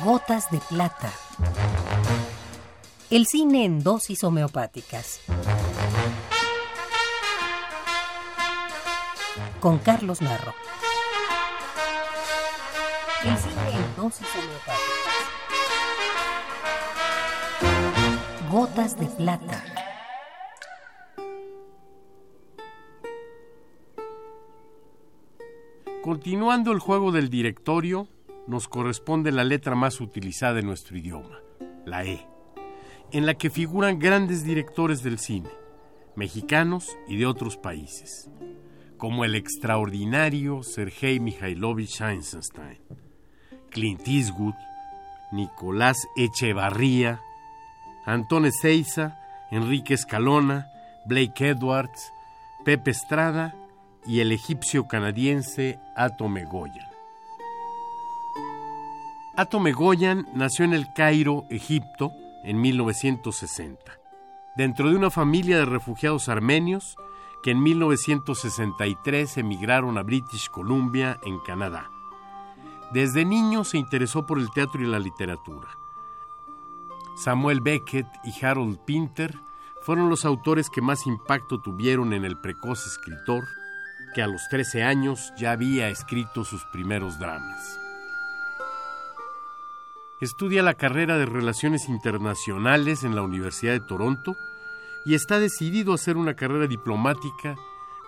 Gotas de plata. El cine en dosis homeopáticas. Con Carlos Narro. El cine en dosis homeopáticas. Gotas de plata. Continuando el juego del directorio, nos corresponde la letra más utilizada en nuestro idioma, la E, en la que figuran grandes directores del cine, mexicanos y de otros países, como el extraordinario Sergei Mikhailovich Eisenstein, Clint Eastwood, Nicolás Echevarría, Antón Ezeiza, Enrique Escalona, Blake Edwards, Pepe Estrada y el egipcio canadiense Atome Goyan. Atome Goyan nació en el Cairo, Egipto, en 1960, dentro de una familia de refugiados armenios que en 1963 emigraron a British Columbia, en Canadá. Desde niño se interesó por el teatro y la literatura. Samuel Beckett y Harold Pinter fueron los autores que más impacto tuvieron en el precoz escritor, que a los 13 años ya había escrito sus primeros dramas. Estudia la carrera de Relaciones Internacionales en la Universidad de Toronto y está decidido a hacer una carrera diplomática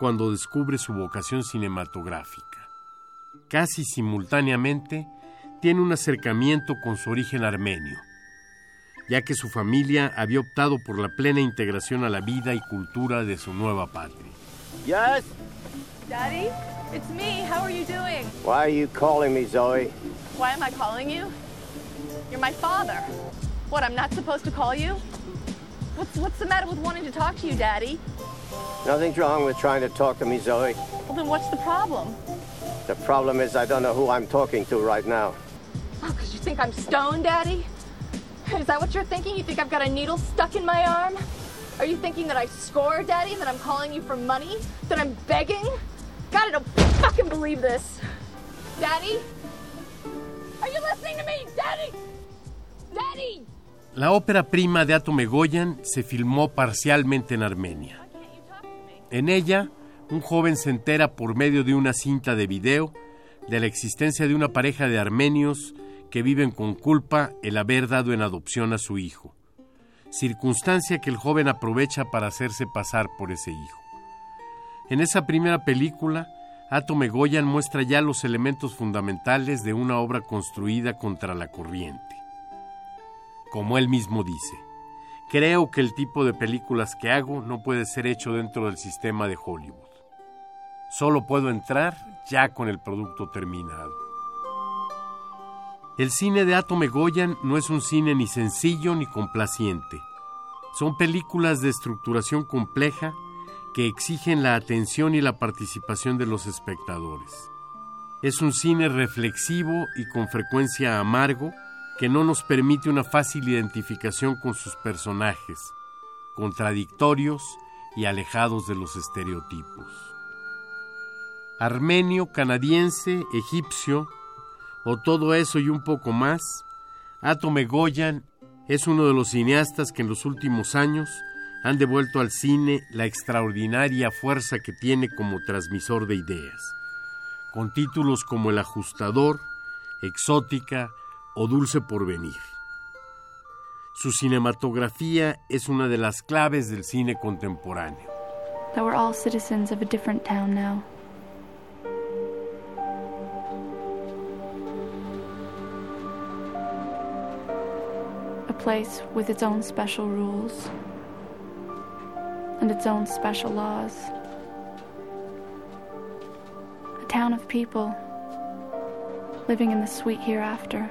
cuando descubre su vocación cinematográfica. Casi simultáneamente, tiene un acercamiento con su origen armenio, ya que su familia había optado por la plena integración a la vida y cultura de su nueva patria. Yes? Daddy, it's me. How are you doing? Why are you calling me, Zoe? Why am I calling you? My father. What, I'm not supposed to call you? What's, what's the matter with wanting to talk to you, Daddy? Nothing's wrong with trying to talk to me, Zoe. Well, then what's the problem? The problem is I don't know who I'm talking to right now. Oh, because you think I'm stoned, Daddy? Is that what you're thinking? You think I've got a needle stuck in my arm? Are you thinking that I score, Daddy? That I'm calling you for money? That I'm begging? God, I don't fucking believe this. Daddy? Are you listening to me? Daddy? La ópera prima de Atome Goyan se filmó parcialmente en Armenia. En ella, un joven se entera por medio de una cinta de video de la existencia de una pareja de armenios que viven con culpa el haber dado en adopción a su hijo, circunstancia que el joven aprovecha para hacerse pasar por ese hijo. En esa primera película, Atome Goyan muestra ya los elementos fundamentales de una obra construida contra la corriente. Como él mismo dice, creo que el tipo de películas que hago no puede ser hecho dentro del sistema de Hollywood. Solo puedo entrar ya con el producto terminado. El cine de Atome Goyan no es un cine ni sencillo ni complaciente. Son películas de estructuración compleja que exigen la atención y la participación de los espectadores. Es un cine reflexivo y con frecuencia amargo que no nos permite una fácil identificación con sus personajes, contradictorios y alejados de los estereotipos. Armenio, canadiense, egipcio, o todo eso y un poco más, Atome Goyan es uno de los cineastas que en los últimos años han devuelto al cine la extraordinaria fuerza que tiene como transmisor de ideas, con títulos como El ajustador, Exótica o Dulce porvenir. Su cinematografía es una de las claves del cine contemporáneo. that we're all citizens of a different town now. A place with its own special rules and its own special laws. A town of people living in the sweet hereafter.